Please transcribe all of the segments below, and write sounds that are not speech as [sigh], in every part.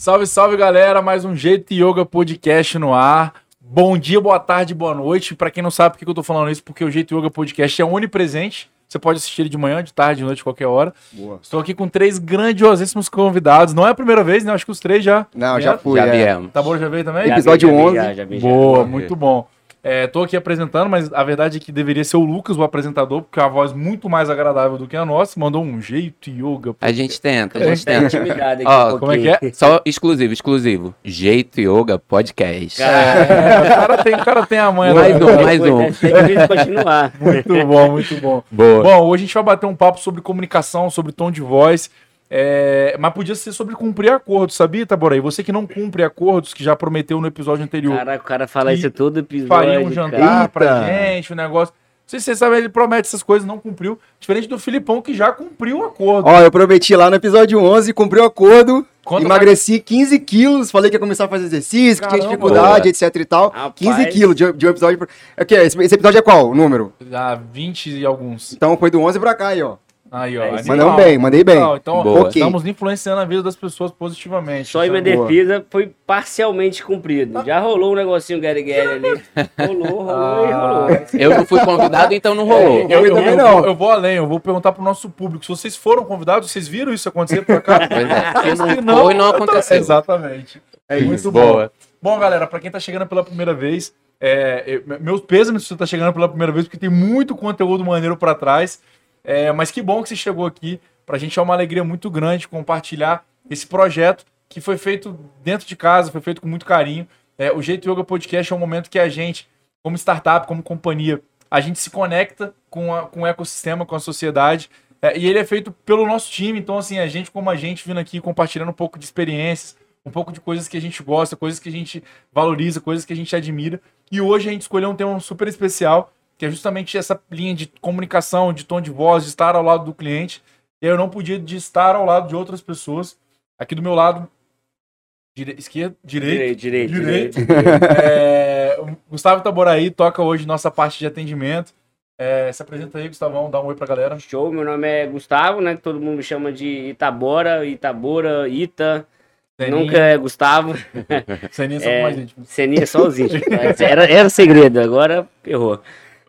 Salve, salve galera, mais um Jeito Yoga Podcast no ar. Bom dia, boa tarde, boa noite. Para quem não sabe por que eu tô falando isso, porque o Jeito Yoga Podcast é onipresente. Você pode assistir ele de manhã, de tarde, de noite, qualquer hora. Boa. Estou aqui com três grandiosíssimos convidados. Não é a primeira vez, né? Acho que os três já. Não, vieram. já fui. Já é. viemos. Tabora já veio também? Já Episódio vi, já vi, 11. já, já vi, já. Boa, muito bom. É, tô aqui apresentando, mas a verdade é que deveria ser o Lucas, o apresentador, porque é uma voz muito mais agradável do que a nossa. Mandou um jeito yoga. A gente tenta, a Tô gente tenta. intimidado aqui Ó, um como é que é? Só exclusivo, exclusivo. Jeito Yoga Podcast. Cara, É, [laughs] o, cara tem, o cara tem a manha. Mais da- um, mais um. Tem que a gente continuar. [laughs] Muito bom, muito bom. Boa. Bom, hoje a gente vai bater um papo sobre comunicação, sobre tom de voz. É, mas podia ser sobre cumprir acordos, sabia, Taboraí? Você que não cumpre acordos, que já prometeu no episódio anterior, Caraca, o cara fala isso todo episódio. faria um jantar cara. pra gente, um negócio. Não sei se você sabe, ele promete essas coisas, não cumpriu. Diferente do Filipão, que já cumpriu o acordo. Ó, eu prometi lá no episódio 11, cumpri o acordo, Conta emagreci 15 quilos, falei que ia começar a fazer exercício, que tinha Caramba. dificuldade, etc e tal. Rapaz. 15 quilos de, de um episódio. pro- É que esse, esse episódio é qual? O número? Já 20 e alguns. Então foi do 11 pra cá aí, ó. Aí, ó. É, bem, mandei bem. Legal, Então, Boa. estamos influenciando a vida das pessoas positivamente. Só em minha Isso é boa. defesa foi parcialmente cumprido. Já rolou um negocinho Gary Gary ali. Rolou, rolou e rolou. Eu não fui convidado, então não rolou. Eu, eu, também eu não. vou, eu vou além, eu vou perguntar pro nosso público. Se vocês foram convidados, vocês viram isso acontecer por acaso? Pois é. Se não foi, não aconteceu. Exatamente. É muito Boa. bom. Bom, galera, pra quem tá chegando pela primeira vez, é, eu- meus pêsames se você tá chegando pela primeira vez, porque tem muito conteúdo maneiro pra trás. É, mas que bom que você chegou aqui. Pra gente é uma alegria muito grande compartilhar esse projeto que foi feito dentro de casa, foi feito com muito carinho. É, o Jeito Yoga Podcast é um momento que a gente, como startup, como companhia, a gente se conecta com, a- com o ecossistema, com a sociedade. É, e ele é feito pelo nosso time. Então, assim, a gente, como a gente, vindo aqui compartilhando um pouco de experiências, um pouco de coisas que a gente gosta, coisas que a gente valoriza, coisas que a gente admira. E hoje a gente escolheu um tema super especial, que é justamente essa linha de comunicação, de tom de voz, de estar ao lado do cliente. E eu não podia de estar ao lado de outras pessoas. Aqui do meu lado, dire... esquerdo, direito, Direito, direito. Direito. [laughs] É, o Gustavo Itaboraí toca hoje nossa parte de atendimento. É, se apresenta aí, Gustavão, dá um oi pra galera. Show, meu nome é Gustavo, né? Todo mundo me chama de Itabora, Itabora, Ita. Nunca é Gustavo. [laughs] Seninha são É, mais íntimos. Seninha só os íntimos. Era, era segredo, agora errou.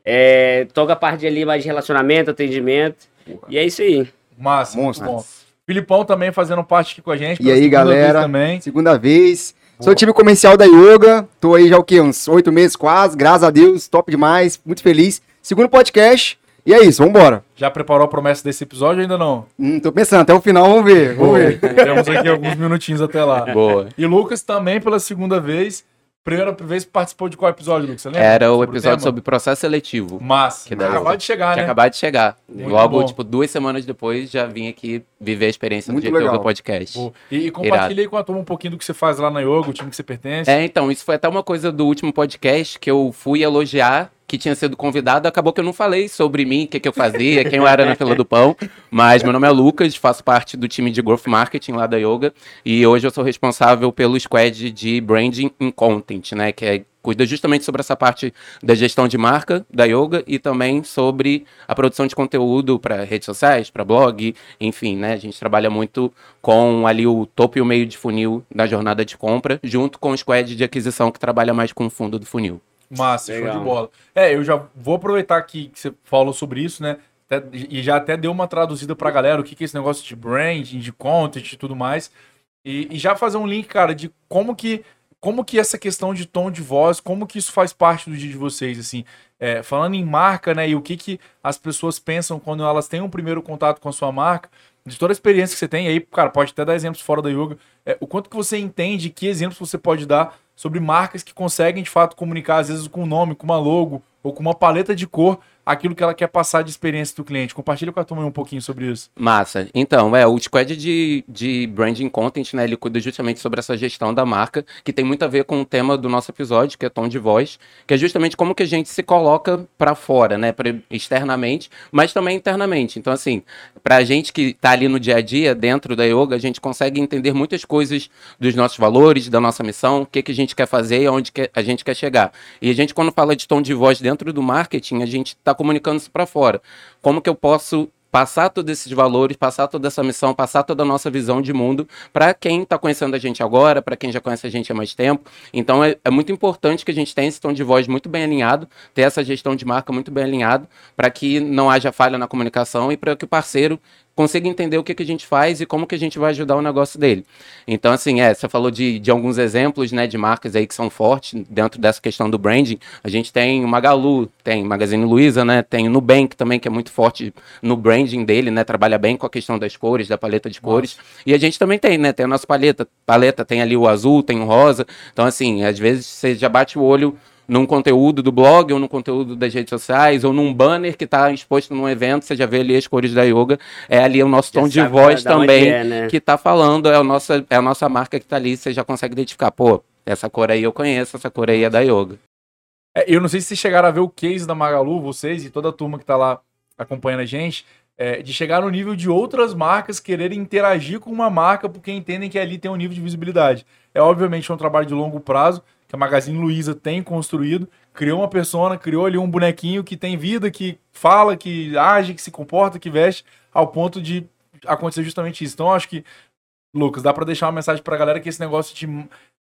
É, toca a parte ali mais de relacionamento, atendimento. E é isso aí. Massa, Monstro. bom. Filipão também fazendo parte aqui com a gente. E aí, vez galera? Também. Segunda vez. Boa. Sou time comercial da Yoga. Tô aí já o quê? Uns oito meses quase. Graças a Deus. Top demais. Muito feliz. Segundo podcast. E é isso, vambora. Já preparou a promessa desse episódio ou ainda não? Hum, tô pensando, até o final, vamos ver. Vamos ver. Temos aqui alguns minutinhos até lá. Boa. E Lucas também pela segunda vez. Primeira vez participou de qual episódio, Lucas? Você lembra? Era o Sobre episódio tema? sobre processo seletivo. Massa. Que daí- Acabou de chegar, né? acabado de chegar. Muito Logo, bom. tipo, duas semanas depois, já vim aqui viver a experiência Muito do. Yoga Podcast. Pô, E, e compartilha aí com a turma um pouquinho do que você faz lá na Yoga, o time que você pertence. É, então, isso foi até uma coisa do último podcast que eu fui elogiar, que tinha sido convidado. Acabou que eu não falei sobre mim, o que, que eu fazia, quem eu era na fila do pão. Mas meu nome é Lucas, faço parte do time de Growth Marketing lá da Yoga. E hoje eu sou responsável pelo squad de Branding in Content, né? Que é, cuida justamente sobre essa parte da gestão de marca da Yoga e também sobre a produção de conteúdo para redes sociais, para blog, enfim, né? A gente trabalha muito com ali o topo e o meio de funil da jornada de compra, junto com o squad de aquisição que trabalha mais com o fundo do funil. Massa, show Legal. de bola. É, eu já vou aproveitar aqui que você falou sobre isso, né? Até- e já até deu uma traduzida pra galera o que, que é esse negócio de branding, de content e tudo mais. E, e já fazer um link, cara, de como que como que essa questão de tom de voz, como que isso faz parte do dia de vocês, assim. É, falando em marca, né, e o que que as pessoas pensam quando elas têm um primeiro contato com a sua marca, de toda a experiência que você tem, aí, cara, pode até dar exemplos fora da yoga, é, o quanto que você entende, que exemplos você pode dar sobre marcas que conseguem, de fato, comunicar, às vezes, com um nome, com uma logo, ou com uma paleta de cor, aquilo que ela quer passar de experiência do cliente. Compartilha com a turma um pouquinho sobre isso. Massa. Então, é, o squad de, de branding content, né, ele cuida justamente sobre essa gestão da marca, que tem muito a ver com o tema do nosso episódio, que é tom de voz, que é justamente como que a gente se coloca para fora, né, pra, externamente, mas também internamente. Então, assim, pra gente que tá ali no dia a dia, dentro da yoga, a gente consegue entender muitas coisas dos nossos valores, da nossa missão, o que, que a gente quer fazer e aonde que a gente quer chegar. E a gente, quando fala de tom de voz dentro do marketing, a gente está comunicando isso para fora. Como que eu posso passar todos esses valores, passar toda essa missão, passar toda a nossa visão de mundo para quem está conhecendo a gente agora, para quem já conhece a gente há mais tempo. Então é, é, muito importante que a gente tenha esse tom de voz muito bem alinhado, ter essa gestão de marca muito bem alinhado, para que não haja falha na comunicação e para que o parceiro consiga entender o que, que a gente faz e como que a gente vai ajudar o negócio dele. Então, assim, é, você falou de, de alguns exemplos, né, de marcas aí que são fortes dentro dessa questão do branding. A gente tem o Magalu, tem Magazine Luiza, né, tem o Nubank também, que é muito forte no branding dele, né, trabalha bem com a questão das cores, da paleta de cores. Nossa. E a gente também tem, né, tem a nossa paleta, paleta tem ali o azul, tem o rosa. Então, assim, às vezes você já bate o olho num conteúdo do blog, ou num conteúdo das redes sociais, ou num banner que está exposto num evento, você já vê ali as cores da yoga. É ali o nosso tom de voz também é, né? que está falando, é a, nossa, é a nossa marca que está ali, você já consegue identificar, pô, essa cor aí eu conheço, essa cor aí é da yoga. É, eu não sei se vocês chegaram a ver o case da Magalu, vocês e toda a turma que está lá acompanhando a gente, é, de chegar no nível de outras marcas quererem interagir com uma marca porque entendem que ali tem um nível de visibilidade. É obviamente um trabalho de longo prazo, que a Magazine Luiza tem construído, criou uma persona, criou ali um bonequinho que tem vida, que fala, que age, que se comporta, que veste, ao ponto de acontecer justamente isso. Então, acho que, Lucas, dá para deixar uma mensagem para a galera que esse negócio de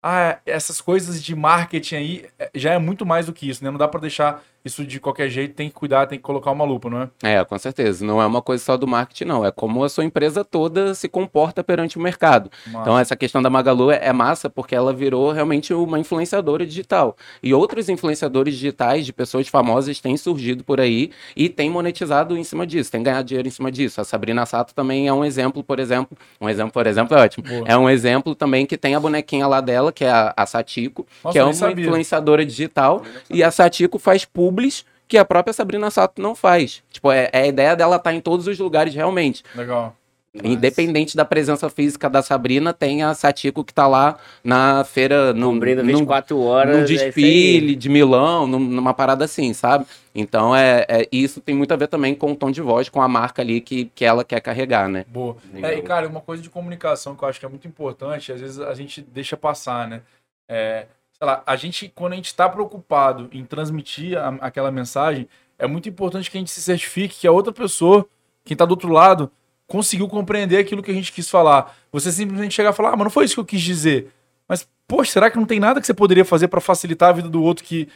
ah, essas coisas de marketing aí é, já é muito mais do que isso, né? Não dá para deixar isso de qualquer jeito, tem que cuidar, tem que colocar uma lupa, não é? É, com certeza. Não é uma coisa só do marketing, não. É como a sua empresa toda se comporta perante o mercado. Massa. Então, essa questão da Magalu é, é, massa porque ela virou realmente uma influenciadora digital. E outros influenciadores digitais de pessoas famosas têm surgido por aí e têm monetizado em cima disso, têm ganhado dinheiro em cima disso. A Sabrina Sato também é um exemplo, por exemplo. Um exemplo, por exemplo, é ótimo. Boa. É um exemplo também que tem a bonequinha lá dela que é a, a Satiko, Nossa, que é uma sabia. influenciadora digital, e a Satiko faz publis que a própria Sabrina Sato não faz. Tipo, é, é a ideia dela estar tá em todos os lugares realmente. Legal. Independente da presença física da Sabrina, tem a Satiko que tá lá na feira. No, Cumprindo 24 num, horas. Num é desfile é de Milão, numa parada assim, sabe? Então, é, é, isso tem muito a ver também com o tom de voz, com a marca ali que, que ela quer carregar, né? Boa. É, e, cara, uma coisa de comunicação que eu acho que é muito importante, às vezes a gente deixa passar, né? É, sei lá, a gente, quando a gente está preocupado em transmitir a, aquela mensagem, é muito importante que a gente se certifique que a outra pessoa, quem está do outro lado, conseguiu compreender aquilo que a gente quis falar. Você simplesmente chegar e falar, ah, mas não foi isso que eu quis dizer. Mas, poxa, será que não tem nada que você poderia fazer para facilitar a vida do outro que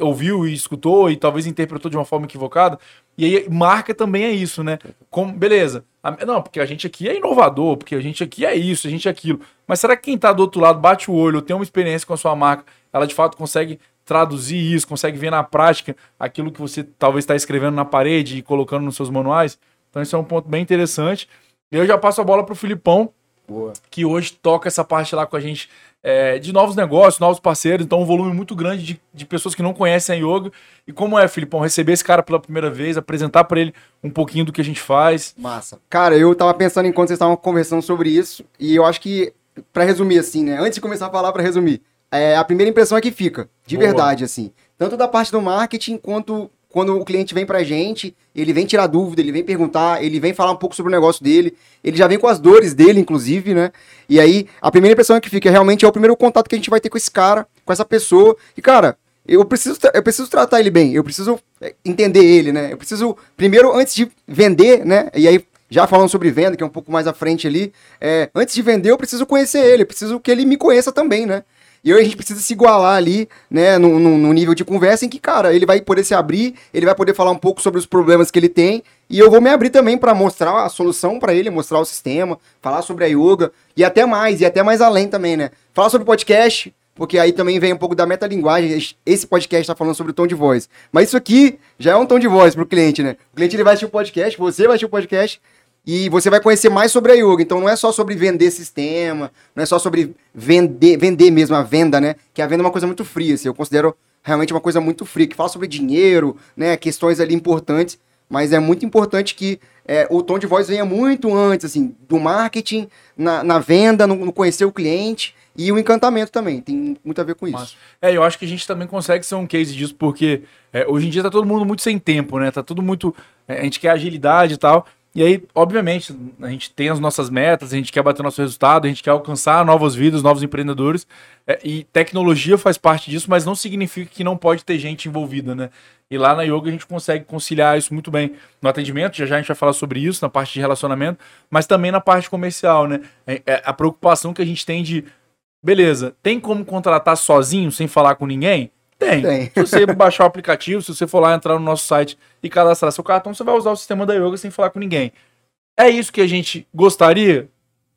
ouviu e escutou e talvez interpretou de uma forma equivocada? E aí, marca também é isso, né? Como, beleza. Não, porque a gente aqui é inovador, porque a gente aqui é isso, a gente é aquilo. Mas será que quem está do outro lado bate o olho, tem uma experiência com a sua marca, ela de fato consegue traduzir isso, consegue ver na prática aquilo que você talvez está escrevendo na parede e colocando nos seus manuais? Então, isso é um ponto bem interessante. E eu já passo a bola para o Filipão, Boa. que hoje toca essa parte lá com a gente é, de novos negócios, novos parceiros. Então, um volume muito grande de, de pessoas que não conhecem a yoga. E como é, Filipão, receber esse cara pela primeira vez, apresentar para ele um pouquinho do que a gente faz. Massa. Cara, eu tava pensando enquanto vocês estavam conversando sobre isso, e eu acho que, para resumir assim, né? Antes de começar a falar, para resumir, é, a primeira impressão é que fica, de Boa. verdade, assim. Tanto da parte do marketing quanto quando o cliente vem pra gente, ele vem tirar dúvida, ele vem perguntar, ele vem falar um pouco sobre o negócio dele, ele já vem com as dores dele, inclusive, né? E aí, a primeira impressão que fica realmente é o primeiro contato que a gente vai ter com esse cara, com essa pessoa. E, cara, eu preciso, eu preciso tratar ele bem, eu preciso é, entender ele, né? Eu preciso, primeiro, antes de vender, né? E aí, já falando sobre venda, que é um pouco mais à frente ali, é, antes de vender, eu preciso conhecer ele, preciso que ele me conheça também, né? E a gente precisa se igualar ali, né, no, nível de conversa em que, cara, ele vai poder se abrir, ele vai poder falar um pouco sobre os problemas que ele tem, e eu vou me abrir também para mostrar a solução para ele, mostrar o sistema, falar sobre a yoga, e até mais, e até mais além também, né? Falar sobre podcast, porque aí também vem um pouco da metalinguagem. Esse podcast está falando sobre o tom de voz. Mas isso aqui já é um tom de voz para o cliente, né? O cliente ele vai assistir o podcast, você vai assistir o podcast, e você vai conhecer mais sobre a yoga. Então não é só sobre vender sistema, não é só sobre vender, vender mesmo a venda, né? Que a venda é uma coisa muito fria, assim, eu considero realmente uma coisa muito fria, que fala sobre dinheiro, né? Questões ali importantes, mas é muito importante que é, o tom de voz venha muito antes, assim, do marketing, na, na venda, no, no, conhecer o cliente e o encantamento também. Tem muito a ver com isso. É, eu acho que a gente também consegue ser um case disso, porque é, hoje em dia tá todo mundo muito sem tempo, né? Tá tudo muito. É, a gente quer agilidade e tal. E aí, obviamente, a gente tem as nossas metas, a gente quer bater nosso resultado, a gente quer alcançar novas vidas, novos empreendedores. É, e tecnologia faz parte disso, mas não significa que não pode ter gente envolvida, né? E lá na yoga a gente consegue conciliar isso muito bem no atendimento, já já a gente vai falar sobre isso, na parte de relacionamento, mas também na parte comercial, né? É, é a preocupação que a gente tem de, beleza, tem como contratar sozinho, sem falar com ninguém? Tem. Tem. Se você [laughs] baixar o aplicativo, se você for lá entrar no nosso site e cadastrar seu cartão, você vai usar o sistema da yoga sem falar com ninguém. É isso que a gente gostaria?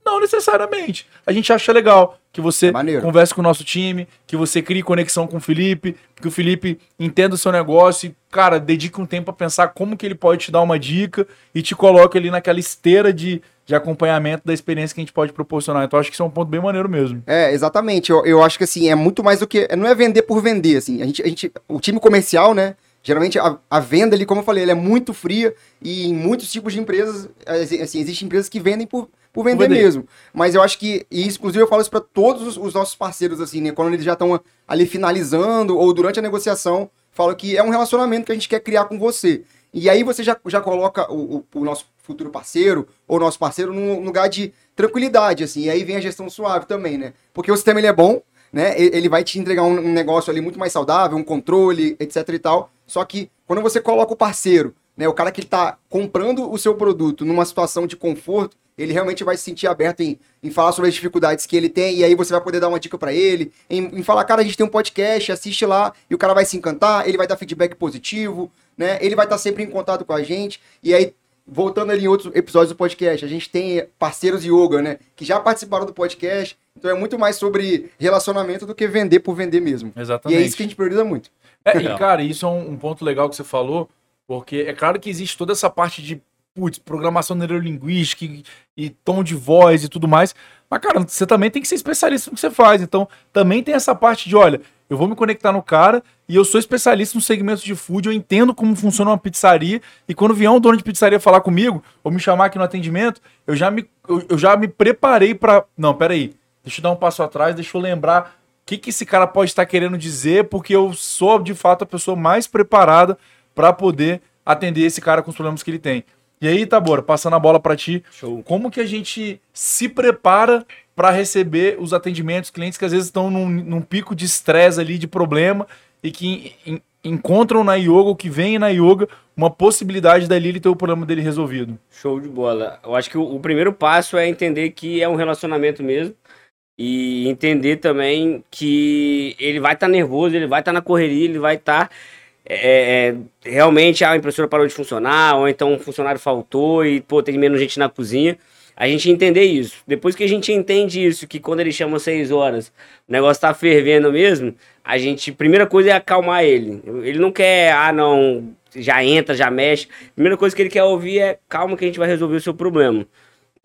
Não necessariamente. A gente acha legal que você é converse com o nosso time, que você crie conexão com o Felipe, que o Felipe entenda o seu negócio e, cara, dedique um tempo a pensar como que ele pode te dar uma dica e te coloque ali naquela esteira de, de acompanhamento da experiência que a gente pode proporcionar. Então, acho que isso é um ponto bem maneiro mesmo. É, exatamente. Eu, eu acho que, assim, é muito mais do que... Não é vender por vender, assim. A gente, a gente, o time comercial, né, Geralmente a, a, venda ali, como eu falei, ela é muito fria e em muitos tipos de empresas, assim, existem empresas que vendem por, por vender, vender, mesmo. Mas eu acho que, e inclusive eu falo isso para todos os, os, nossos parceiros, assim, né? Quando eles já estão ali finalizando ou durante a negociação, falo que é um relacionamento que a gente quer criar com você. E aí você já, já coloca o, o, o nosso futuro parceiro ou nosso parceiro num lugar de tranquilidade, assim. E aí vem a gestão suave também, né? Porque o sistema ele é bom, né? Ele vai te entregar um, negócio ali muito mais saudável, um controle, etc e tal. Só que quando você coloca o parceiro, né, o cara que está comprando o seu produto numa situação de conforto, ele realmente vai se sentir aberto em, em falar sobre as dificuldades que ele tem, e aí você vai poder dar uma dica para ele, em, em, falar, cara, a gente tem um podcast, assiste lá, e o cara vai se encantar, ele vai dar feedback positivo, né? Ele vai estar tá sempre em contato com a gente, e aí, voltando ali em outros episódios do podcast, a gente tem parceiros yoga, né? Que já participaram do podcast, então é muito mais sobre relacionamento do que vender por vender mesmo. Exatamente. E é isso que a gente prioriza muito. É, e cara, isso é um, um, ponto legal que você falou, porque é claro que existe toda essa parte de putz, programação neurolinguística e, e, tom de voz e tudo mais. Mas, cara, você também tem que ser especialista no que você faz. Então, também tem essa parte de, olha, eu vou me conectar no cara e eu sou especialista no segmento de food, eu entendo como funciona uma pizzaria. E quando vier um dono de pizzaria falar comigo, ou me chamar aqui no atendimento, eu já me, eu, eu já me preparei para Não, peraí, deixa eu dar um passo atrás, deixa eu lembrar que, que esse cara pode estar querendo dizer, porque eu sou de fato a pessoa mais preparada para poder atender esse cara com os problemas que ele tem. E aí, Tabora, passando a bola para ti, Show. como que a gente se prepara para receber os atendimentos clientes que às vezes estão num, num pico de estresse ali, de problema, e que encontram na yoga, ou que vem na yoga, uma possibilidade dali ele ter o problema dele resolvido? Show de bola. Eu acho que o, o primeiro passo é entender que é um relacionamento mesmo, e entender também que ele vai estar tá nervoso, ele vai estar tá na correria, ele vai estar. Tá, é, é, realmente a impressora parou de funcionar, ou então um funcionário faltou e pô, tem menos gente na cozinha. A gente entender isso. Depois que a gente entende isso, que quando ele chama seis horas, o negócio tá fervendo mesmo, a gente, primeira coisa é acalmar ele. Ele não quer, ah, não, já entra, já mexe. Primeira coisa que ele quer ouvir é calma que a gente vai resolver o seu problema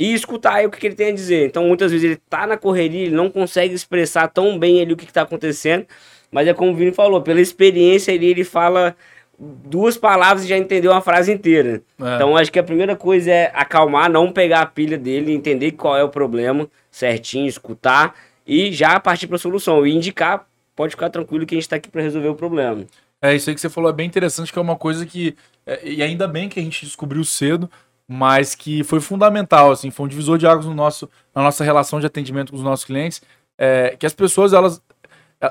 e escutar o que, que, ele tem a dizer. Então, muitas vezes ele tá na correria, ele não consegue expressar tão bem ali o que, que tá acontecendo, mas é como o Vini falou, pela experiência ali, ele fala duas palavras e já entendeu uma frase inteira. É. Então, acho que a primeira coisa é acalmar, não pegar a pilha dele, entender qual é o problema certinho, escutar e já partir para a solução. E indicar, pode ficar tranquilo que a gente está aqui para resolver o problema. É, isso aí que você falou é bem interessante, que é uma coisa que. É, e ainda bem que a gente descobriu cedo, mas que foi fundamental, assim, foi um divisor de águas no nosso, na nossa relação de atendimento com os nossos clientes, é, que as pessoas, elas,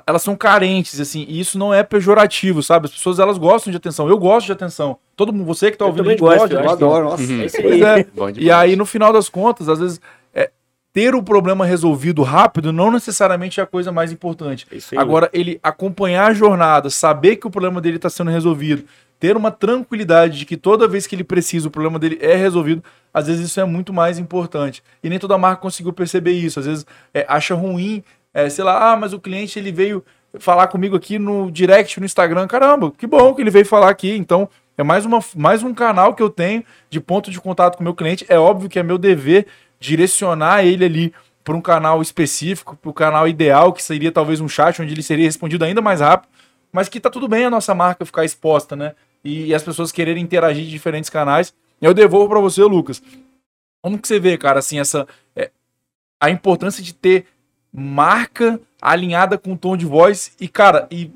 elas são carentes, assim, e isso não é pejorativo, sabe? As pessoas, elas gostam de atenção, eu gosto de atenção, todo mundo, você que tá ouvindo, eu gosto, gosta, eu, eu adoro, nossa. Uhum. Pois é, e aí, no final das contas, às vezes, é, ter o problema resolvido rápido não necessariamente é a coisa mais importante. Agora, ele acompanhar a jornada, saber que o problema dele está sendo resolvido, ter uma tranquilidade de que toda vez que ele precisa o problema dele é resolvido, às vezes isso é muito mais importante. E nem toda marca conseguiu perceber isso. Às vezes é, acha ruim, é, sei lá, ah, mas o cliente ele veio falar comigo aqui no direct no Instagram. Caramba, que bom que ele veio falar aqui. Então é mais, uma, mais um canal que eu tenho de ponto de contato com o meu cliente. É óbvio que é meu dever direcionar ele ali para um canal específico, para o canal ideal, que seria talvez um chat onde ele seria respondido ainda mais rápido, mas que tá tudo bem a nossa marca ficar exposta, né? e as pessoas quererem interagir de diferentes canais. Eu devolvo para você, Lucas. Como que você vê, cara, assim, essa é, a importância de ter marca alinhada com o tom de voz e, cara, e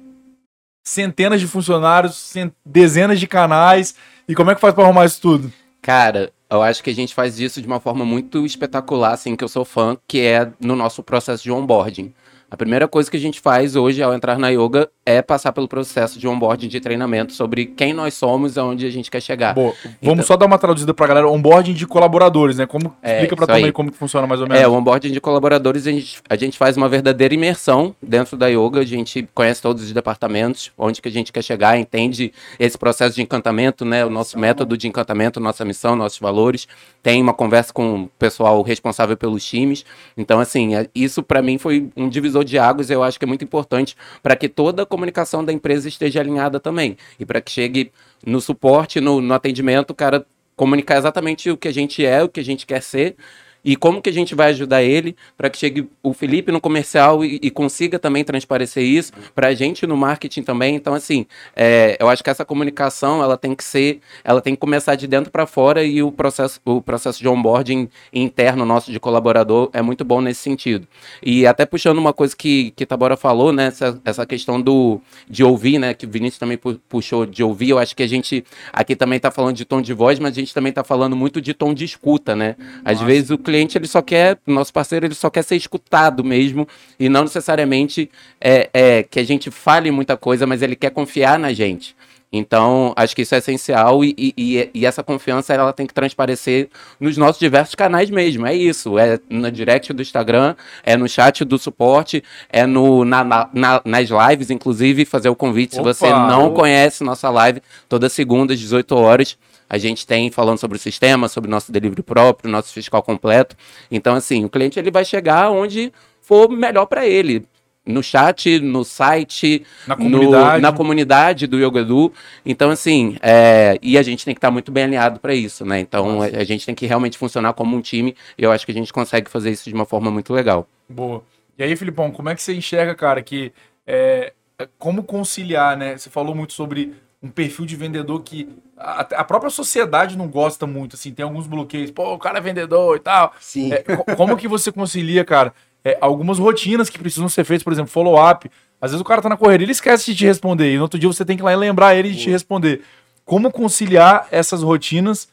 centenas de funcionários, dezenas de canais. E como é que faz para arrumar isso tudo? Cara, eu acho que a gente faz isso de uma forma muito espetacular, assim, que eu sou fã, que é no nosso processo de onboarding. A primeira coisa que a gente faz hoje ao entrar na yoga é passar pelo processo de onboarding de treinamento sobre quem nós somos e aonde a gente quer chegar. Boa. Vamos Então- só dar uma traduzida pra galera. Onboarding de colaboradores, né? Como, É, explica turma aí aí. como que funciona mais ou menos. É, o onboarding de colaboradores, a gente, a gente faz uma verdadeira imersão dentro da yoga, a gente conhece todos os departamentos, onde que a gente quer chegar, entende esse processo de encantamento, né, o nosso método de encantamento, nossa missão, nossos valores, tem uma conversa com o pessoal responsável pelos times, então assim, é- isso para mim foi um divisor de águas, eu acho que é muito importante para que toda a comunicação da empresa esteja alinhada também, e para que chegue no suporte, no, no atendimento, o cara comunicar exatamente o que a gente é, o que a gente quer ser e como que a gente vai ajudar ele para que chegue o Felipe no comercial e, e consiga também transparecer isso para a gente no marketing também. Então, assim, é, eu acho que essa comunicação ela tem que ser, ela tem que começar de dentro para fora e o processo, o processo de onboarding interno nosso de colaborador é muito bom nesse sentido. E até puxando uma coisa que, que Tabora falou, né, essa, essa questão do, de ouvir, né, que o Vinícius também pu- puxou de ouvir, eu acho que a gente aqui também está falando de tom de voz, mas a gente também está falando muito de tom de escuta, né? Às vezes o cliente ele só quer, nosso parceiro ele só quer ser escutado mesmo e não necessariamente é, é, que a gente fale muita coisa, mas ele quer confiar na gente. Então, acho que isso é essencial e, e- e- essa confiança ela tem que transparecer nos nossos diversos canais mesmo. É isso. É no direct do Instagram, é no chat do suporte, é no, na- na- na- nas lives, inclusive, fazer o convite. Se Opa! você não Opa! conhece nossa live, toda segunda às 18 horas. A gente tem falando sobre o sistema, sobre o nosso delivery próprio, nosso fiscal completo. Então, assim, o cliente ele vai chegar onde for melhor para ele. No chat, no site, Na no- comunidade. na comunidade do Yoga Edu. Então, assim, é, e a gente tem que estar muito bem alinhado para isso, né? Então, a, a gente tem que realmente funcionar como um time. E eu acho que a gente consegue fazer isso de uma forma muito legal. Boa. E aí, Filipão, como é que você enxerga, cara, que é, é, como conciliar, né? Você falou muito sobre um perfil de vendedor que a, a própria sociedade não gosta muito, assim, tem alguns bloqueios. Pô, o cara é vendedor e tal. Sim. É, co- como que você concilia, cara, é, algumas rotinas que precisam ser feitas, por exemplo, follow-up. Às vezes o cara tá na correria, ele esquece de te responder, e no outro dia você tem que ir lá e lembrar ele de te responder. Como conciliar essas rotinas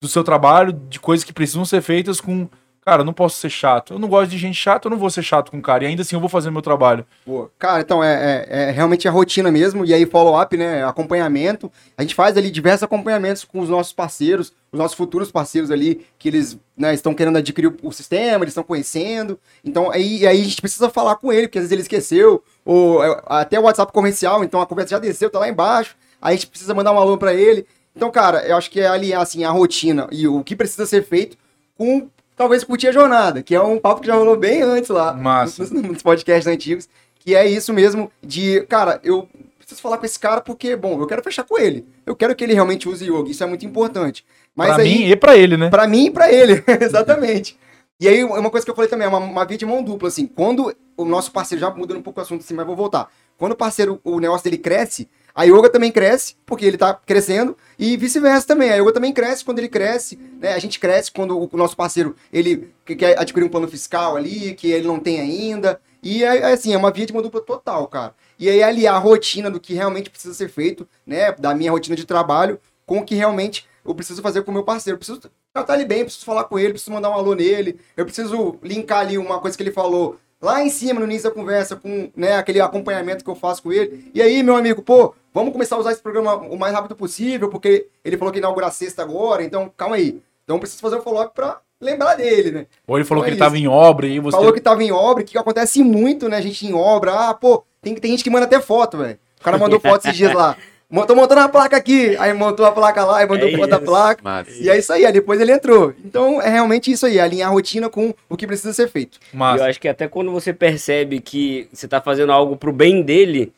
do seu trabalho, de coisas que precisam ser feitas com. Cara, eu não posso ser chato. Eu não gosto de gente chata, eu não vou ser chato com o cara. E ainda assim eu vou fazer meu trabalho. Pô, cara, então é, é- é realmente a rotina mesmo, e aí follow-up, né? Acompanhamento. A gente faz ali diversos acompanhamentos com os nossos parceiros, os nossos futuros parceiros ali, que eles né, estão querendo adquirir o, sistema, eles estão conhecendo. Então aí, aí a gente precisa falar com ele, porque às vezes ele esqueceu, ou é, até o WhatsApp comercial, então a conversa já desceu, tá lá embaixo. Aí a gente precisa mandar um alô pra ele. Então, cara, eu acho que é alinhar assim, a rotina e o que precisa ser feito com talvez curtir a jornada, que é um papo que já rolou bem antes lá Massa. nos, nos podcasts antigos, que é isso mesmo de, cara, eu preciso falar com esse cara porque, bom, eu quero fechar com ele. Eu quero que ele realmente use yoga, isso é muito importante. Mas pra aí, mim e pra ele, né? Pra mim e pra ele, [laughs] exatamente. E aí, uma coisa que eu falei também, é uma, uma via de mão dupla, assim, quando o nosso parceiro, já mudando um pouco o assunto assim, mas vou voltar. Quando o parceiro, o negócio dele cresce, a yoga também cresce, porque ele tá crescendo, e vice-versa também. A yoga também cresce quando ele cresce, né? A gente cresce quando o nosso parceiro, ele que- quer adquirir um plano fiscal ali, que ele não tem ainda. E é, é assim, é uma via de mão dupla total, cara. E aí aliar a rotina do que realmente precisa ser feito, né? Da minha rotina de trabalho, com o que realmente eu preciso fazer com o meu parceiro. Eu preciso tratar ele bem, preciso falar com ele, preciso mandar um alô nele, eu preciso linkar ali uma coisa que ele falou lá em cima, no início da conversa, com né, aquele acompanhamento que eu faço com ele. E aí, meu amigo, pô, vamos começar a usar esse programa o mais rápido possível, porque ele falou que inaugura sexta agora, então calma aí. Então eu preciso fazer um follow-up pra lembrar dele, né? Ou ele falou Então que é ele tava isso. em obra e você. Falou que tava em obra, que acontece muito, né? A gente em obra. Ah, pô, tem, tem gente que manda até foto, velho. O cara mandou foto esses dias lá. [laughs] Tô montando a placa aqui. Aí montou a placa lá e mandou É foto da placa. Mas, E é isso aí, aí depois ele entrou. Então é realmente isso aí, alinhar a rotina com o que precisa ser feito. Massa. eu acho que até quando você percebe que você tá fazendo algo pro bem dele,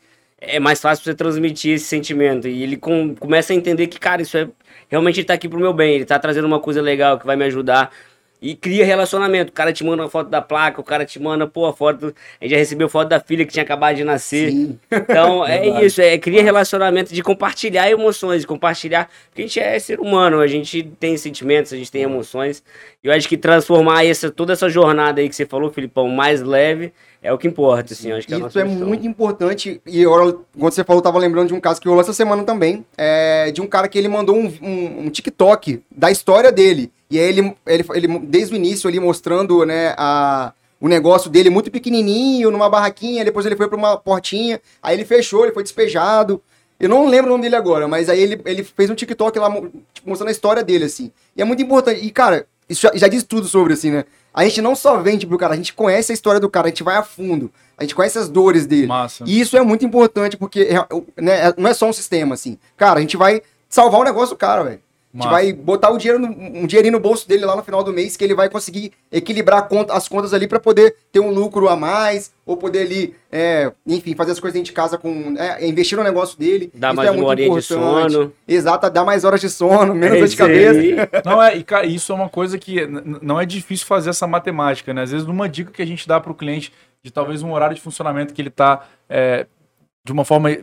é mais fácil você transmitir esse sentimento. E ele com- começa a entender que, cara, isso é. Realmente ele tá aqui pro meu bem, ele tá trazendo uma coisa legal que vai me ajudar. E cria relacionamento. O cara te manda uma foto da placa, o cara te manda, pô, a foto. A gente já recebeu foto da filha que tinha acabado de nascer. Sim. Então, [laughs] é Verdade. isso, é cria relacionamento de compartilhar emoções, de compartilhar, porque a gente é ser humano, a gente tem sentimentos, a gente tem emoções. E eu acho que transformar essa, toda essa jornada aí que você falou, Filipão, mais leve, é o que importa, assim, eu acho que é Isso é muito importante. E agora, quando você falou, eu tava lembrando de um caso que rolou essa semana também. é, de um cara que ele mandou um, um- um TikTok da história dele. E aí ele, ele, ele desde o início ali mostrando, né, a, o negócio dele muito pequenininho, numa barraquinha, depois ele foi para uma portinha, aí ele fechou, ele foi despejado. Eu não lembro o nome dele agora, mas aí ele, ele fez um TikTok lá tipo, mostrando a história dele, assim. E é muito importante. E, cara, isso já, já diz tudo sobre, assim, né? A gente não só vende pro cara, a gente conhece a história do cara, a gente vai a fundo. A gente conhece as dores dele. Massa. E isso é muito importante, porque né, não é só um sistema, assim. Cara, a gente vai salvar o negócio do cara, velho. A gente vai botar o dinheiro no, um dinheirinho no bolso dele lá no final do mês, que ele vai conseguir equilibrar conta, as contas ali para poder ter um lucro a mais, ou poder ali, é, enfim, fazer as coisas dentro de casa com. É, investir no negócio dele. Dar mais é uma hora de sono. Exato, dar mais horas de sono, [laughs] menos é dor de cabeça. Aí. Não, é, e, cara, isso é uma coisa que não é difícil fazer essa matemática, né? Às vezes, uma dica que a gente dá para o cliente de talvez um horário de funcionamento que ele está é, de uma forma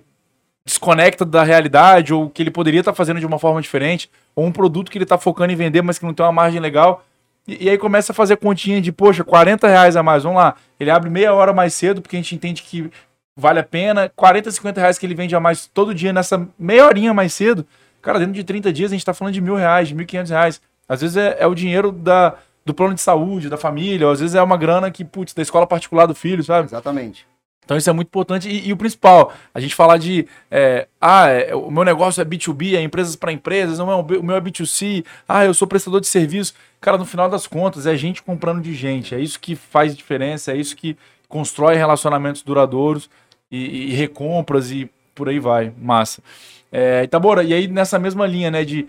desconecta da realidade, ou que ele poderia estar tá fazendo de uma forma diferente, ou um produto que ele está focando em vender, mas que não tem uma margem legal. E, e, aí começa a fazer continha de, poxa, 40 reais a mais, vamos lá. Ele abre meia hora mais cedo, porque a gente entende que vale a pena. 40, 50 reais que ele vende a mais todo dia nessa meia horinha mais cedo. Cara, dentro de 30 dias a gente está falando de mil reais, de mil quinhentos reais. Às vezes é, é o dinheiro da, do plano de saúde, da família, ou às vezes é uma grana que, putz, da escola particular do filho, sabe? Exatamente. Então isso é muito importante. E, e o principal, a gente falar de. É, ah, é, o meu negócio é B2B, é empresas para empresas, não é, o meu é B2C, ah, eu sou prestador de serviço. Cara, no final das contas, é gente comprando de gente. É isso que faz diferença, é isso que constrói relacionamentos duradouros e, e recompras e por aí vai. Massa. É, Itabora, e aí nessa mesma linha, né, de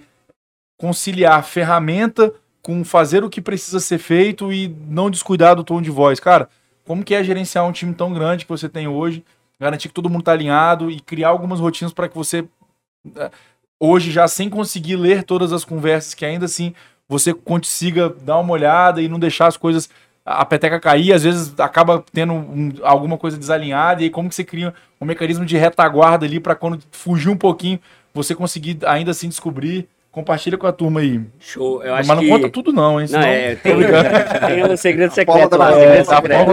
conciliar ferramenta com fazer o que precisa ser feito e não descuidar do tom de voz. Cara, como que é gerenciar um time tão grande que você tem hoje, garantir que todo mundo está alinhado e criar algumas rotinas para que você eh, hoje já sem conseguir ler todas as conversas, que ainda assim você consiga dar uma olhada e não deixar as coisas a peteca cair, às vezes acaba tendo um, alguma coisa desalinhada e aí como que você cria um mecanismo de retaguarda ali para quando fugir um pouquinho, você conseguir ainda assim descobrir Compartilha com a turma aí. Show. Eu acho Mas não que... conta tudo não, hein? Senão... Não, é, tem, [laughs] tem um segredo secreto lá. Segredo secreto.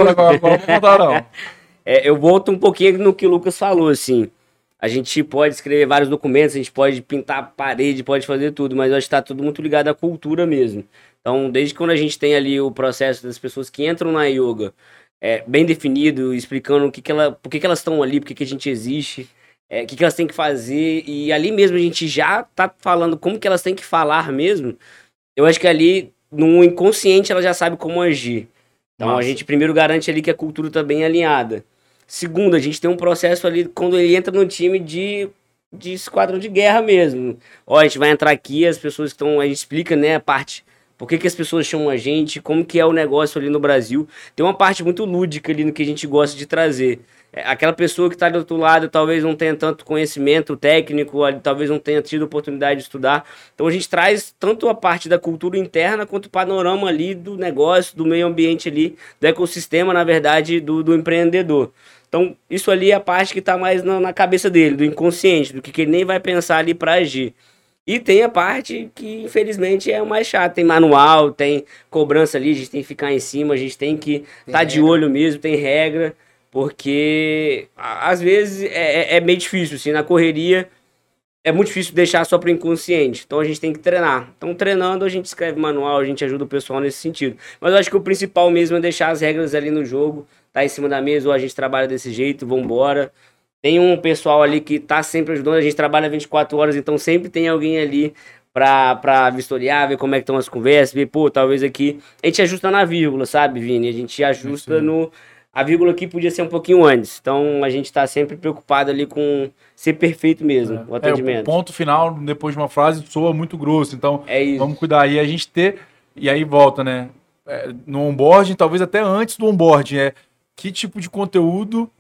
Não. [laughs] É, eu volto um pouquinho no que o Lucas falou, assim. A gente pode escrever vários documentos, a gente pode pintar a parede, pode fazer tudo, mas eu acho que está tudo muito ligado à cultura mesmo. Então, desde quando a gente tem ali o processo das pessoas que entram na yoga, é, bem definido, explicando o que, que ela, por que, que elas estão ali, por que, que a gente existe, é, o que, que elas têm que fazer, e ali mesmo a gente já tá falando como que elas têm que falar mesmo, eu acho que ali, no inconsciente, ela já sabe como agir. Então Nossa. a gente primeiro garante ali que a cultura tá bem alinhada. Segundo, a gente tem um processo ali, quando ele entra no time de, de esquadrão de guerra mesmo. Ó, a gente vai entrar aqui, as pessoas estão, a gente explica, né, a parte por que, que, as pessoas chamam a gente? Como que é o negócio ali no Brasil? Tem uma parte muito lúdica ali no que a gente gosta de trazer. É, aquela pessoa que está do outro lado talvez não tenha tanto conhecimento técnico, talvez não tenha tido oportunidade de estudar. Então a gente traz tanto a parte da cultura interna quanto o panorama ali do negócio, do meio ambiente ali, do ecossistema, na verdade, do, do empreendedor. Então isso ali é a parte que está mais na, na, cabeça dele, do inconsciente, do que, que ele nem vai pensar ali para agir. E tem a parte que, infelizmente, é o mais chato. Tem manual, tem cobrança ali, a gente tem que ficar em cima, a gente tem que estar tá de olho mesmo, tem regra. Porque às vezes é, é, é meio difícil, assim, na correria é muito difícil deixar só para inconsciente. Então a gente tem que treinar. Então treinando a gente escreve manual, a gente ajuda o pessoal nesse sentido. Mas eu acho que o principal mesmo é deixar as regras ali no jogo, tá em cima da mesa, ou a gente trabalha desse jeito, vambora. Tem um pessoal ali que tá sempre ajudando, a gente trabalha 24 horas, então sempre tem alguém ali pra, pra vistoriar, ver como é que estão as conversas, ver, pô, talvez aqui. A gente ajusta na vírgula, sabe, Vini? A gente ajusta no a vírgula aqui podia ser um pouquinho antes. Então a gente está sempre preocupado ali com ser perfeito mesmo, é. o atendimento. É, o ponto final, depois de uma frase, soa muito grosso. Então é vamos cuidar. E a gente ter. E aí volta, né? É, no onboarding, talvez até antes do onboarding, é que tipo de conteúdo.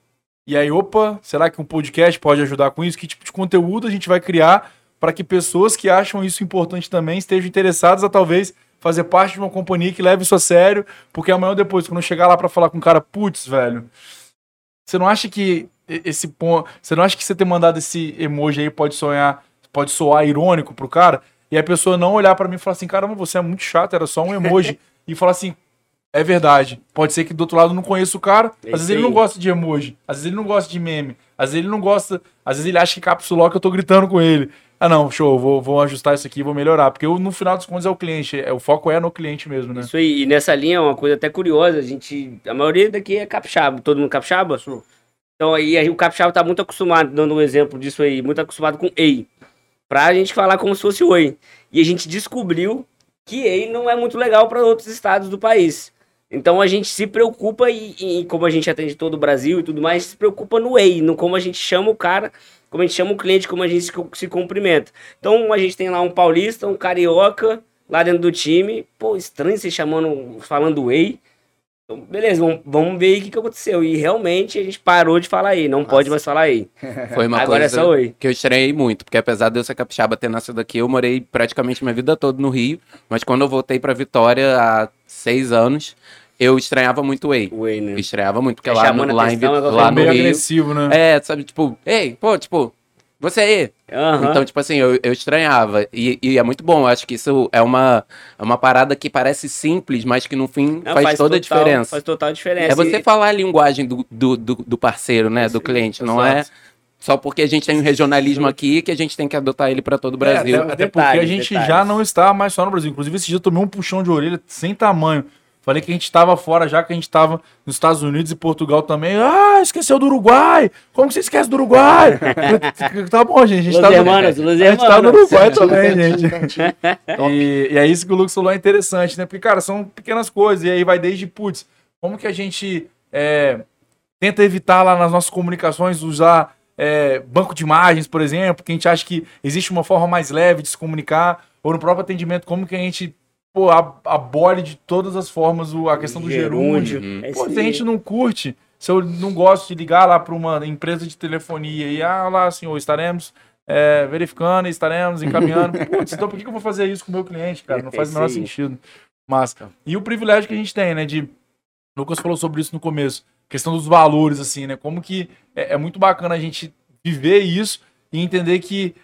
E aí, opa, será que um podcast pode ajudar com isso? Que tipo de conteúdo a gente vai criar para que pessoas que acham isso importante também estejam interessadas a talvez fazer parte de uma companhia que leve isso a sério, porque amanhã ou depois, quando eu chegar lá para falar com um cara, putz, velho, você não acha que esse ponto. Você não acha que você ter mandado esse emoji aí pode sonhar, pode soar irônico pro cara? E a pessoa não olhar para mim e falar assim, caramba, você é muito chato, era só um emoji. [laughs] e falar assim, é verdade. Pode ser que do outro lado eu não conheça o cara. Às vezes ele não gosta de emoji. Às vezes ele não gosta de meme. Às vezes ele não gosta. Às vezes ele acha que capsulou que eu tô gritando com ele. ah, não, show, vou, vou ajustar isso aqui, vou melhorar. Porque eu, no final dos contos é o cliente, é, o foco é no cliente mesmo, né? Isso aí, e nessa linha, uma coisa até curiosa, a gente, a maioria daqui é capixaba, todo mundo capixaba? Então aí a gente- o capixaba tá muito acostumado, dando um exemplo disso aí, muito acostumado com ei, pra gente falar como se fosse oi. E a gente descobriu que ei não é muito legal para outros estados do país. Então a gente se preocupa e, e como a gente atende todo o Brasil e tudo mais, se preocupa no ei, no como a gente chama o cara, como a gente chama o cliente, como a gente se, se cumprimenta. Então a gente tem lá um paulista, um carioca lá dentro do time. Pô, estranho você chamando, falando ei. Então, beleza, vamos, vamos ver aí o que, que aconteceu. E realmente a gente parou de falar ei, não pode mais falar ei. [laughs] Foi uma Agora é coisa só oi. que eu estranhei muito, porque apesar de eu ser capixaba ter nascido aqui, eu morei praticamente minha vida toda no Rio, mas quando eu voltei pra Vitória há seis anos, eu estranhava muito o. O ei, né? Estranhava muito, porque É lá, no, a lá, em, é lá no Meio Rio... agressivo, né? É, sabe, tipo, ei, pô, tipo, você aí. Aham. Então, tipo assim, eu, eu estranhava. E, e é muito bom, eu acho que isso é uma, é uma parada que parece simples, mas que no fim Não, faz, toda a total- diferença. Faz total diferença. É você E- falar a linguagem do, do, do, do parceiro, né? Do cliente. Não é só porque a gente tem um regionalismo aqui que a gente tem que adotar ele pra todo o Brasil. É, até, até Detalhes, porque a gente detalhes. já não está mais só no Brasil. Inclusive, esse dia eu tomei um puxão de orelha sem tamanho. Falei que a gente estava fora já, que a gente estava nos Estados Unidos e Portugal também. Ah, esqueceu do Uruguai! Como que você esquece do Uruguai? [laughs] tá bom, gente. A gente Los tá, hermanos, no, a gente tá no. Uruguai também, [laughs] gente. E, e é isso que o Lucas falou é interessante, né? Porque, cara, são pequenas coisas. E aí vai desde, putz, como que a gente é, tenta evitar lá nas nossas comunicações usar é, banco de imagens, por exemplo, que a gente acha que existe uma forma mais leve de se comunicar, ou no próprio atendimento, como que a gente pô, ab- abole de todas as formas a questão do gerúndio. Uhum. É Pô, se a gente não curte, se eu não gosto de ligar lá para uma empresa de telefonia e, ah, lá, senhor, estaremos é, verificando, estaremos encaminhando. [laughs] Putz, então por que que eu vou fazer isso com o meu cliente, cara? Não faz o Esse menor sentido. Mas, e o privilégio que a gente tem, né, de... O Lucas falou sobre isso no começo, questão dos valores, assim, né? Como que é, é muito bacana a gente viver isso e entender que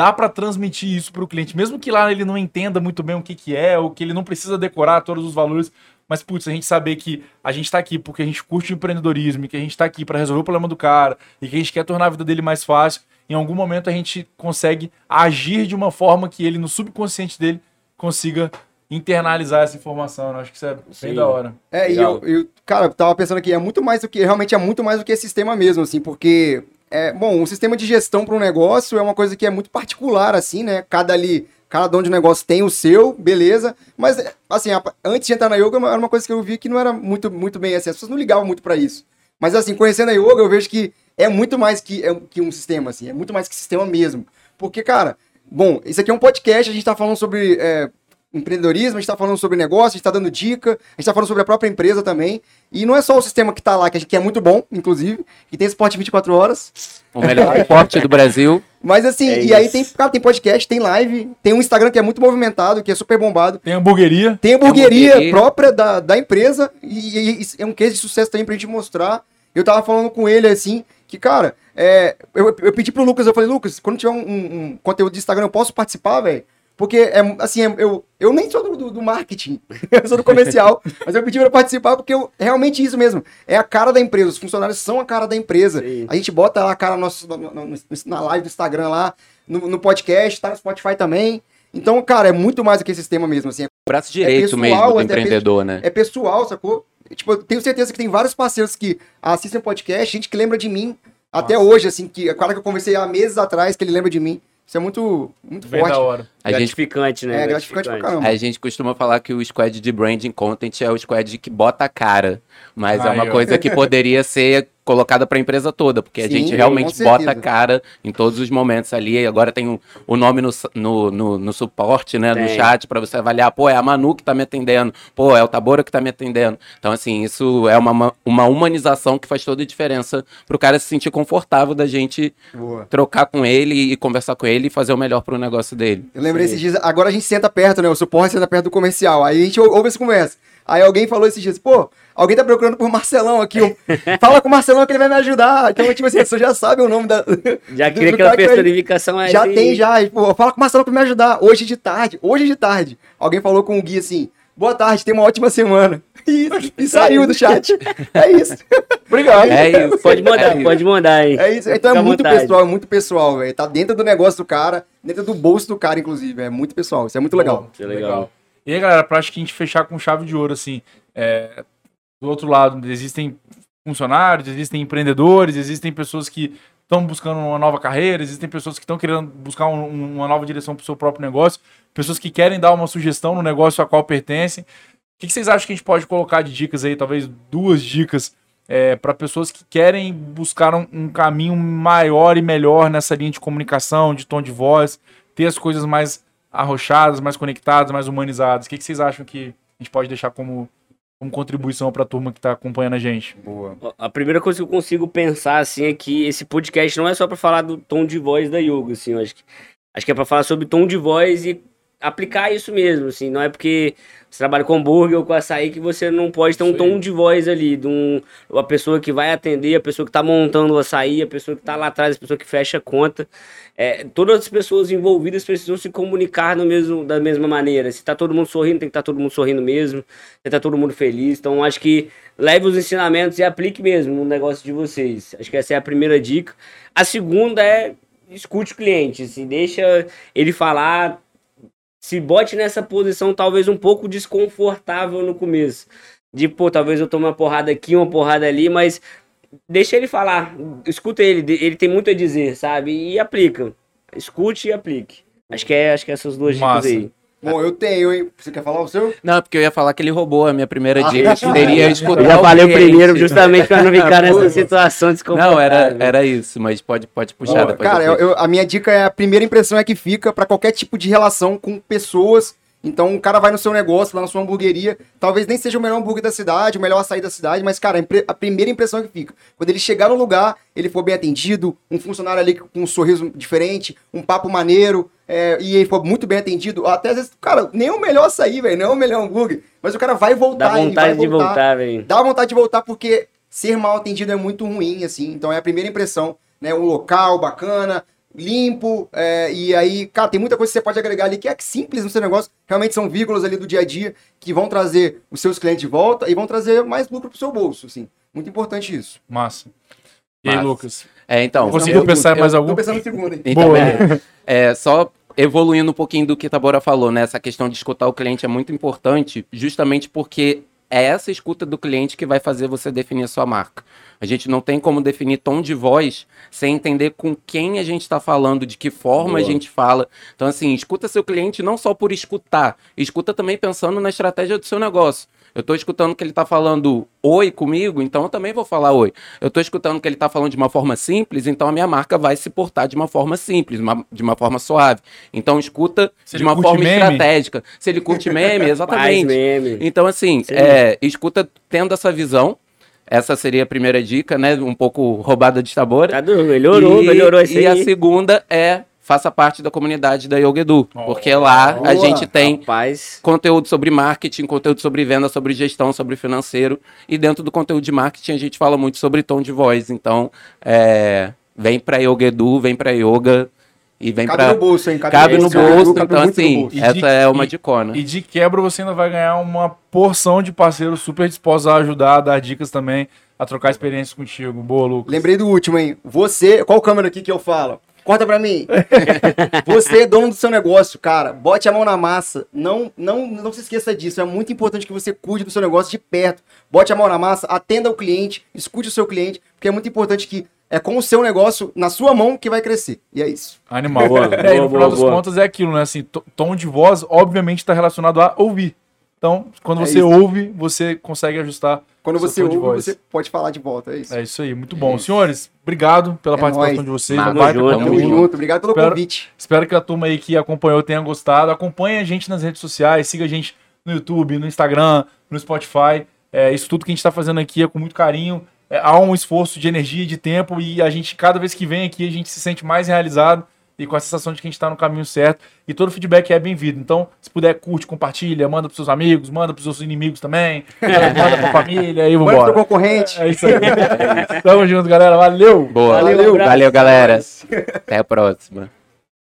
dá para transmitir isso para o cliente, mesmo que lá ele não entenda muito bem o que, que é, ou que ele não precisa decorar todos os valores, mas putz, a gente saber que a gente tá aqui porque a gente curte o empreendedorismo, e que a gente tá aqui para resolver o problema do cara e que a gente quer tornar a vida dele mais fácil, em algum momento a gente consegue agir de uma forma que ele no subconsciente dele consiga internalizar essa informação, né? Acho que isso é bem Sim. da hora. É, e Legal. eu, eu, cara, eu tava pensando aqui, é muito mais do que, realmente é muito mais do que sistema mesmo, assim, porque, é, bom, o sistema de gestão para um negócio é uma coisa que é muito particular, assim, né? Cada ali, cada dono de negócio tem o seu, beleza, mas, assim, a- antes de entrar na yoga, era uma coisa que eu vi que não era muito, muito bem, assim, as pessoas não ligavam muito para isso. Mas, assim, conhecendo a yoga, eu vejo que é muito mais que, é, que um sistema, assim, é muito mais que sistema mesmo. Porque, cara, bom, isso aqui é um podcast, a gente tá falando sobre é, empreendedorismo, a gente tá falando sobre negócio, a gente tá dando dica, a gente tá falando sobre a própria empresa também. E não é só o sistema que tá lá, que, a gente- que é muito bom, inclusive, que tem suporte 24 horas. O melhor [laughs] esporte do Brasil. Mas assim, É e aí isso. tem, cara, tem podcast, tem live, tem um Instagram que é muito movimentado, que é super bombado. Tem hamburgueria. Tem hamburgueria hamburgueria. própria da, da empresa e, e- e é um case de sucesso também pra gente mostrar. Eu tava falando com ele assim, que, cara, é, eu, eu pedi pro Lucas, eu falei, Lucas, quando tiver um, um- um conteúdo de Instagram, eu posso participar, velho? Porque, é, assim, é- eu, eu nem sou do, do- do marketing, [laughs] eu sou do comercial, [laughs] mas eu pedi pra participar porque eu, é realmente isso mesmo. É a cara da empresa, os funcionários são a cara da empresa. Sim. A gente bota lá a cara no nosso, no- no- na live do Instagram lá, no, no podcast, tá no Spotify também. Então, cara, é muito mais do que esse sistema mesmo, assim. O braço direito pessoal, mesmo do até empreendedor, né? É pessoal, sacou? Tipo, eu tenho certeza que tem vários parceiros que assistem o podcast, gente que lembra de mim até Nossa. hoje, assim, que a cara que eu conversei há meses atrás, que ele lembra de mim. Isso é muito, muito Bem forte. da hora. A gente gratificante, né? É gratificante pra caramba. A gente costuma falar que o squad de branding content é o squad que bota a cara, mas é uma ó. coisa que [laughs] poderia ser colocada para a empresa toda, porque a Sim, gente com realmente bota a cara em todos os momentos ali. e Agora tem o, o nome no, no, no, no suporte, né, no Tem. chat, para você avaliar, pô, é a Manu que tá me atendendo, pô, é o Tabora que tá me atendendo. Então, assim, isso é uma, ma- uma humanização que faz toda a diferença pro cara se sentir confortável da gente Boa. trocar com ele e conversar com ele e fazer o melhor pro negócio dele. Eu lembrei Sim. esses dias, agora a gente senta perto, né? O suporte senta perto do comercial. Aí a gente ou- ouve essa conversa. Aí alguém falou esses dias, pô, alguém tá procurando por Marcelão aqui. [laughs] Fala com o Marcelão que ele vai me ajudar. Então, tipo assim, a pessoa já sabe o nome da. [laughs] Já do aquela personificação aí. Já tem, já. Pô, fala com o Marcelo pra me ajudar. Hoje de tarde. Hoje de tarde. Alguém falou com o Gui assim: boa tarde, tenha uma ótima semana. [laughs] Isso, e saiu do chat. É isso. [laughs] Obrigado. É isso. Pode mandar, É isso. pode mandar, hein? É isso. Então Fica é muito vontade. pessoal, é muito pessoal, velho. Tá dentro do negócio do cara, dentro do bolso do cara, inclusive. É muito pessoal. Isso é muito legal. Isso é legal. E aí, galera, pra acho que a gente fechar com chave de ouro, assim, é, do outro lado, existem funcionários, existem empreendedores, existem pessoas que estão buscando uma nova carreira, existem pessoas que estão querendo buscar um- uma nova direção para o seu próprio negócio, pessoas que querem dar uma sugestão no negócio a qual pertencem. O que, que vocês acham que a gente pode colocar de dicas aí, talvez duas dicas, para pessoas que querem buscar um, um caminho maior e melhor nessa linha de comunicação, de tom de voz, ter as coisas mais arrochadas, mais conectadas, mais humanizadas? O que, que vocês acham que a gente pode deixar como, como contribuição para a turma que está acompanhando a gente? Boa. A primeira coisa que eu consigo pensar, assim, é que esse podcast não é só pra falar do tom de voz da yoga, assim, eu acho que, acho que é pra falar sobre tom de voz e aplicar isso mesmo, assim, não é porque você trabalha com hambúrguer ou com açaí que você não pode ter um tom de voz ali, de um, a pessoa que vai atender, a pessoa que tá montando o açaí, a pessoa que tá lá atrás, a pessoa que fecha a conta, é, todas as pessoas envolvidas precisam se comunicar no mesmo, da mesma maneira, se tá todo mundo sorrindo, tem que estar todo mundo sorrindo mesmo, se tá todo mundo feliz, então acho que leve os ensinamentos e aplique mesmo no negócio de vocês. Acho que essa é a primeira dica. A segunda é escute o cliente, se deixa ele falar, se bote nessa posição talvez um pouco desconfortável no começo. De, pô, talvez eu tome uma porrada aqui, uma porrada ali, mas deixa ele falar, escuta ele, ele tem muito a dizer, sabe? E aplica. Escute e aplique. Acho que é, acho que essas duas Massa. dicas aí. Bom, eu tenho, hein? Você quer falar o seu? Não, porque eu ia falar que ele roubou a minha primeira Ah, [laughs] dica. Seria escutar Eu já o falei o primeiro justamente para não ficar [laughs] nessa situação desconfortável. Não, era, era isso, mas pode, pode puxar Boa. depois. Cara, eu- eu- a minha dica é a primeira impressão é que fica pra qualquer tipo de relação com pessoas. Então, o cara vai no seu negócio, lá na sua hamburgueria, talvez nem seja o melhor hambúrguer da cidade, o melhor açaí da cidade, mas, cara, a, primeira impressão é que fica. Quando ele chegar no lugar, ele for bem atendido, um funcionário ali com um sorriso diferente, um papo maneiro, é, e ele for muito bem atendido, até às vezes, cara, nem o melhor açaí, velho, não é o melhor hambúrguer, mas o cara vai voltar, Dá vontade de voltar, velho. dá vontade de voltar porque ser mal atendido é muito ruim, assim. Então é a primeira impressão, né? Um local bacana, limpo, é, e aí, cara, tem muita coisa que você pode agregar ali que é simples no seu negócio. Realmente são vírgulas ali do dia a dia que vão trazer os seus clientes de volta e vão trazer mais lucro pro seu bolso, assim. Muito importante isso. Massa. E aí, Massa. Lucas? É, então. Conseguiu eu- pensar em eu- mais algum? Tô pensando no segundo, hein? Então, Boa. é, é, só evoluindo um pouquinho do que Tabora falou, né? Essa questão de escutar o cliente é muito importante, justamente porque é essa escuta do cliente que vai fazer você definir a sua marca. A gente não tem como definir tom de voz sem entender com quem a gente está falando, de que forma a Boa. gente fala. Então, assim, escuta seu cliente não só por escutar, escuta também pensando na estratégia do seu negócio. Eu estou escutando que ele está falando oi comigo, então eu também vou falar oi. Eu estou escutando que ele está falando de uma forma simples, então a minha marca vai se portar de uma forma simples, uma- de uma forma suave. Então escuta Se de uma forma meme. estratégica. Se ele curte [laughs] meme, exatamente. meme. Então, assim, Sim. é, escuta tendo essa visão. Essa seria a primeira dica, né? Um pouco roubada de sabor. Tá melhorou, e, melhorou E a aí. segunda é faça parte da comunidade da Yoga Edu. Oh, porque lá a boa. gente tem Rapaz, conteúdo sobre marketing, conteúdo sobre venda, sobre gestão, sobre financeiro. E dentro do conteúdo de marketing a gente fala muito sobre tom de voz. Então, é, vem pra Yoga Edu, vem pra Yoga e vem Cabe pra... no bolso, hein? Cabe no bolso, cabe então assim, bolso. E essa de- é uma e- dicona. E de quebra você ainda vai ganhar uma porção de parceiros super dispostos a ajudar, a dar dicas também, a trocar experiências contigo. Boa, Lucas. Lembrei do último, hein? Você. Qual câmera aqui que eu falo? Corta pra mim. [laughs] você é dono do seu negócio, cara. Bote a mão na massa. Não, não, não se esqueça disso. É muito importante que você cuide do seu negócio de perto. Bote a mão na massa, atenda o cliente, escute o seu cliente, porque é muito importante que é com o seu negócio na sua mão que vai crescer. E é isso. Animal. Boa, [laughs] é, e no boa, final boa, das boa. contas é aquilo, né? Assim, to- tom de voz, obviamente, está relacionado a ouvir. Então, quando É você isso. ouve, você consegue ajustar. Quando seu você tom de ouve, voz. você pode falar de volta. É isso. É isso aí, muito bom. Senhores, obrigado pela É participação nóis. de vocês. Um baita junto, Tamo conteúdo. junto. Obrigado pelo Espero- convite. Espero que a turma aí que acompanhou tenha gostado. Acompanhe a gente nas redes sociais, siga a gente no YouTube, no Instagram, no Spotify. É, isso tudo que a gente está fazendo aqui é com muito carinho. É, há um esforço de energia e de tempo e a gente, cada vez que vem aqui, a gente se sente mais realizado e com a sensação de que a gente está no caminho certo. E todo feedback é bem-vindo. Então, se puder, curte, compartilha, manda para seus amigos, manda para seus inimigos também, [laughs] manda para a família e Manda pro vambora. concorrente. É isso aí. [laughs] Tamo junto, galera. Valeu! Boa. Valeu. Valeu galera. Até a próxima.